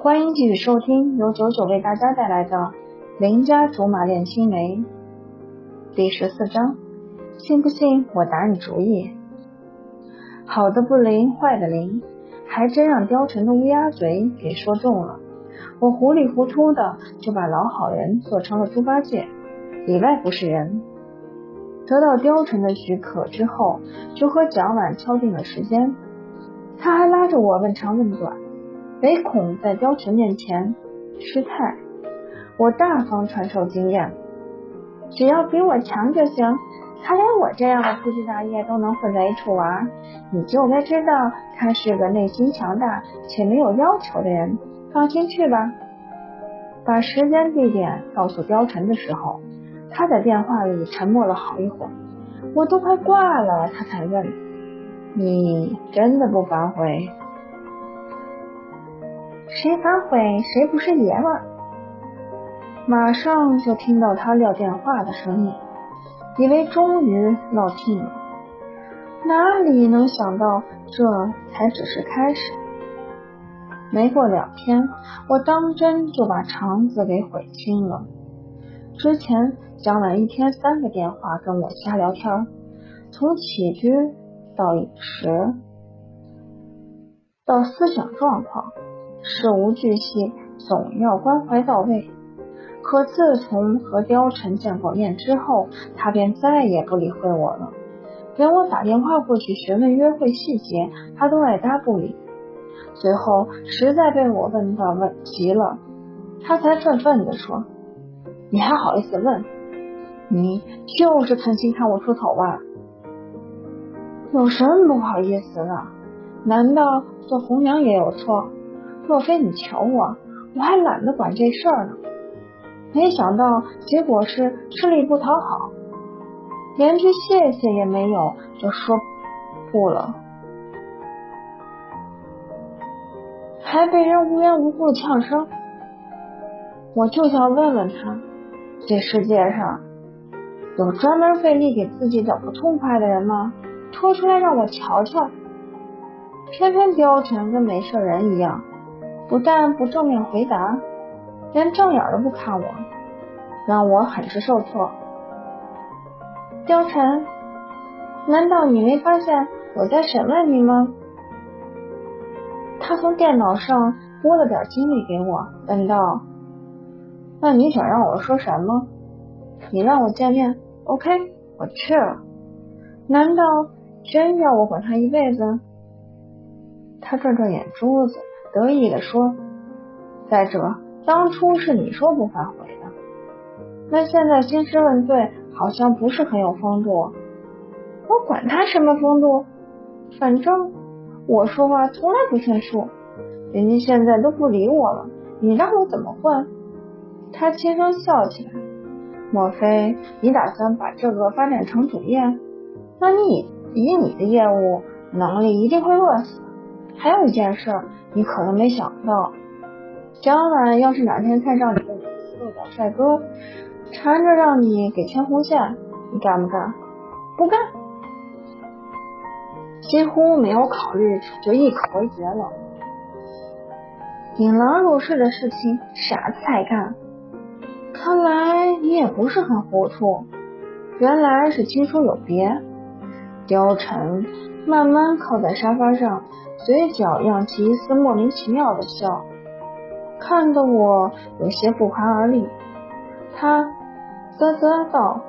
欢迎继续收听由九九为大家带来的《邻家竹马恋青梅》第十四章。信不信我打你主意？好的不灵，坏的灵，还真让貂蝉的乌鸦嘴给说中了。我糊里糊涂的就把老好人做成了猪八戒，里外不是人。得到貂蝉的许可之后，就和蒋琬敲定了时间。他还拉着我问长问短。唯恐在貂蝉面前失态，我大方传授经验，只要比我强就行。他连我这样的粗枝大叶都能混在一处玩，你就该知道他是个内心强大且没有要求的人。放心去吧。把时间地点告诉貂蝉的时候，他在电话里沉默了好一会儿，我都快挂了，他才问：“你真的不反悔？”谁反悔，谁不是爷们儿。马上就听到他撂电话的声音，以为终于落定了，哪里能想到这才只是开始。没过两天，我当真就把肠子给悔青了。之前蒋琬一天三个电话跟我瞎聊天，从起居到饮食到思想状况。事无巨细，总要关怀到位。可自从和貂蝉见过面之后，他便再也不理会我了。连我打电话过去询问约会细节，他都爱搭不理。最后实在被我问到问急了，他才愤愤地说：“你还好意思问？你就是存心看我出丑吧？有什么不好意思的？难道做红娘也有错？”若非你求我，我还懒得管这事儿呢。没想到结果是吃力不讨好，连句谢谢也没有就说不了，还被人无缘无故呛声。我就想问问他，这世界上有专门费力给自己找不痛快的人吗？拖出来让我瞧瞧。偏偏貂蝉跟没事人一样。不但不正面回答，连正眼都不看我，让我很是受挫。貂蝉，难道你没发现我在审问你吗？他从电脑上拨了点精力给我，问道：“那你想让我说什么？你让我见面，OK，我去了。难道真要我管他一辈子？”他转转眼珠子。得意的说：“再者，当初是你说不反悔的，那现在兴师问罪，好像不是很有风度。我管他什么风度，反正我说话从来不算数。人家现在都不理我了，你让我怎么混？”他轻声笑起来：“莫非你打算把这个发展成主业？那你以你的业务能力，一定会饿死。还有一件事。”你可能没想到，蒋琬要是哪天看上你个四个帅哥，缠着让你给牵红线，你干不干？不干，几乎没有考虑就一口回绝了。引狼入室的事情，傻子才干。看来你也不是很糊涂，原来是亲疏有别。貂蝉慢慢靠在沙发上。嘴角漾起一丝莫名其妙的笑，看得我有些不寒而栗。他啧啧道：“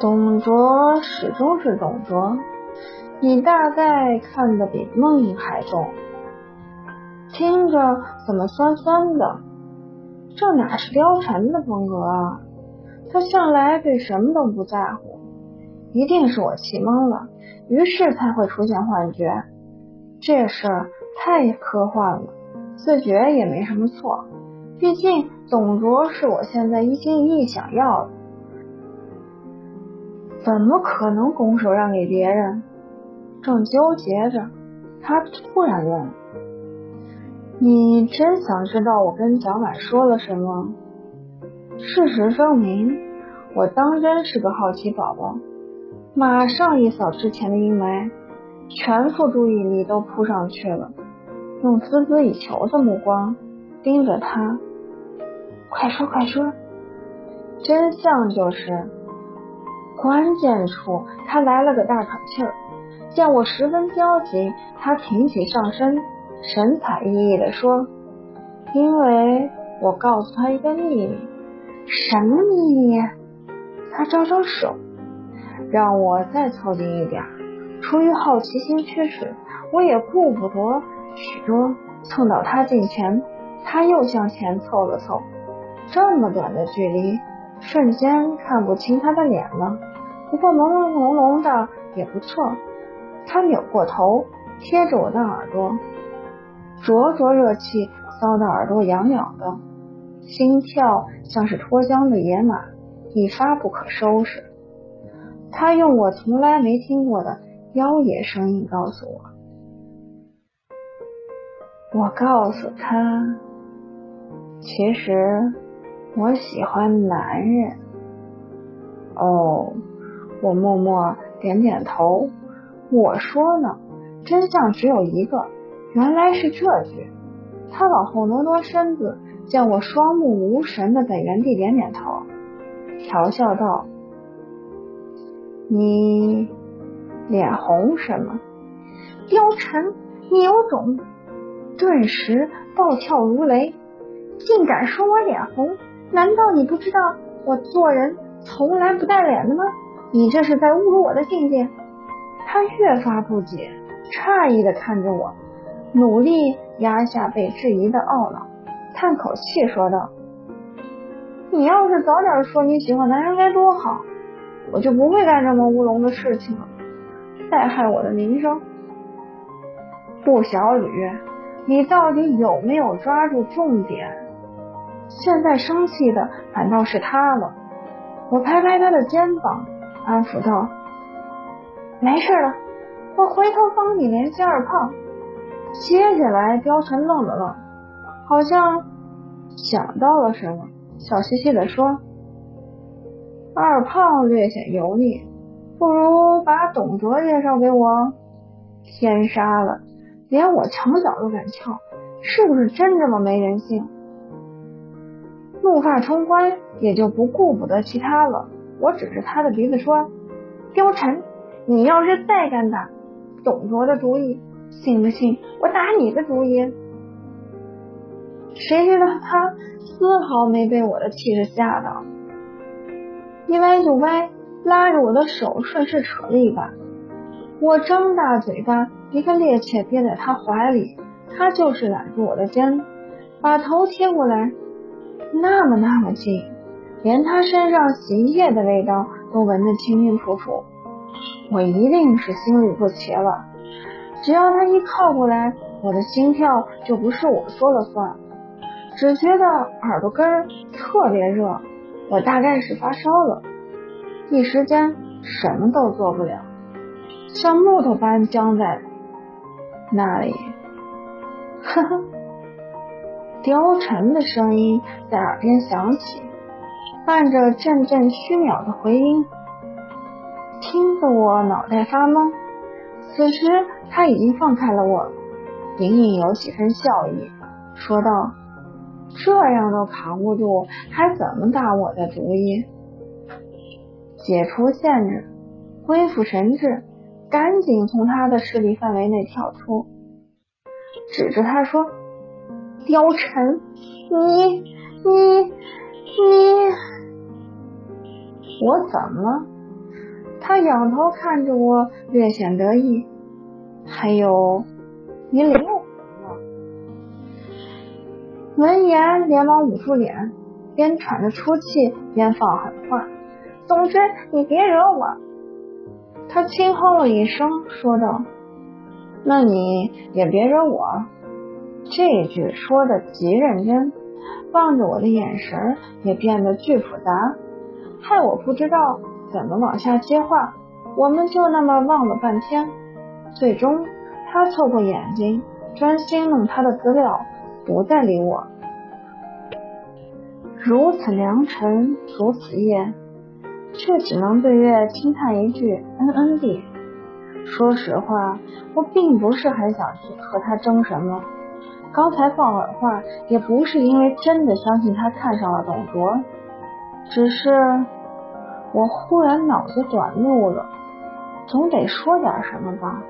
董卓始终是董卓，你大概看得比梦还重。听着怎么酸酸的？这哪是貂蝉的风格啊？他向来对什么都不在乎，一定是我气懵了，于是才会出现幻觉。”这事太科幻了，自觉也没什么错。毕竟董卓是我现在一心一意想要的，怎么可能拱手让给别人？正纠结着，他突然问：“你真想知道我跟蒋琬说了什么？”事实证明，我当真是个好奇宝宝，马上一扫之前的阴霾。全副注意力都扑上去了。用孜孜以求的目光盯着他。快说快说！真相就是，关键处他来了个大喘气儿，见我十分焦急，他挺起上身，神采奕奕地说：“因为我告诉他一个秘密。”什么秘密？他招招手，让我再凑近一点。出于好奇心驱使，我也顾不得许多，蹭到他近前。他又向前凑了凑，这么短的距离，瞬间看不清他的脸了。不过朦朦胧胧的也不错。他扭过头，贴着我的耳朵，灼灼热气骚得耳朵痒痒的，心跳像是脱缰的野马，一发不可收拾。他用我从来没听过的。妖冶声音告诉我，我告诉他，其实我喜欢男人。哦，我默默点点头。我说呢，真相只有一个，原来是这句。他往后挪挪身子，见我双目无神的在原地点点头，调笑道：“你。”脸红什么？貂蝉，你有种！顿时暴跳如雷，竟敢说我脸红？难道你不知道我做人从来不带脸的吗？你这是在侮辱我的境界！他越发不解，诧异的看着我，努力压下被质疑的懊恼，叹口气说道：“你要是早点说你喜欢男人该多好，我就不会干这么乌龙的事情了。”再害我的名声，顾小吕，你到底有没有抓住重点？现在生气的反倒是他了。我拍拍他的肩膀，安抚道：“没事了，我回头帮你联系二胖。”接下来，貂蝉愣了愣，好像想到了什么，笑嘻嘻的说：“二胖略显油腻。”不如把董卓介绍给我。天杀了，连我墙角都敢撬，是不是真这么没人性？怒发冲冠，也就不顾不得其他了。我指着他的鼻子说：“貂蝉，你要是再敢打董卓的主意，信不信我打你的主意？”谁知道他丝毫没被我的气势吓到，一歪就歪。拉着我的手，顺势扯了一把。我张大嘴巴，一个趔趄憋在他怀里，他就是揽住我的肩，把头贴过来，那么那么近，连他身上洗衣液的味道都闻得清清楚楚。我一定是心里不齐了。只要他一靠过来，我的心跳就不是我说了算，只觉得耳朵根特别热，我大概是发烧了。一时间什么都做不了，像木头般僵在那里。呵呵，貂蝉的声音在耳边响起，伴着阵阵虚渺的回音，听得我脑袋发懵。此时他已经放开了我，隐隐有几分笑意，说道：“这样都扛不住，还怎么打我的主意？”解除限制，恢复神智，赶紧从他的势力范围内跳出，指着他说：“貂蝉，你你你，我怎么了？”他仰头看着我，略显得意。还有，你领我？闻言，连忙捂住脸，边喘着粗气，边放狠话。总之，你别惹我。他轻哼了一声，说道：“那你也别惹我。”这句说的极认真，望着我的眼神也变得巨复杂，害我不知道怎么往下接话。我们就那么望了半天，最终他凑过眼睛，专心弄他的资料，不再理我。如此良辰，如此夜。却只能对月轻叹一句“嗯嗯地”。说实话，我并不是很想去和他争什么，刚才放狠话，也不是因为真的相信他看上了董卓，只是我忽然脑子短路了，总得说点什么吧。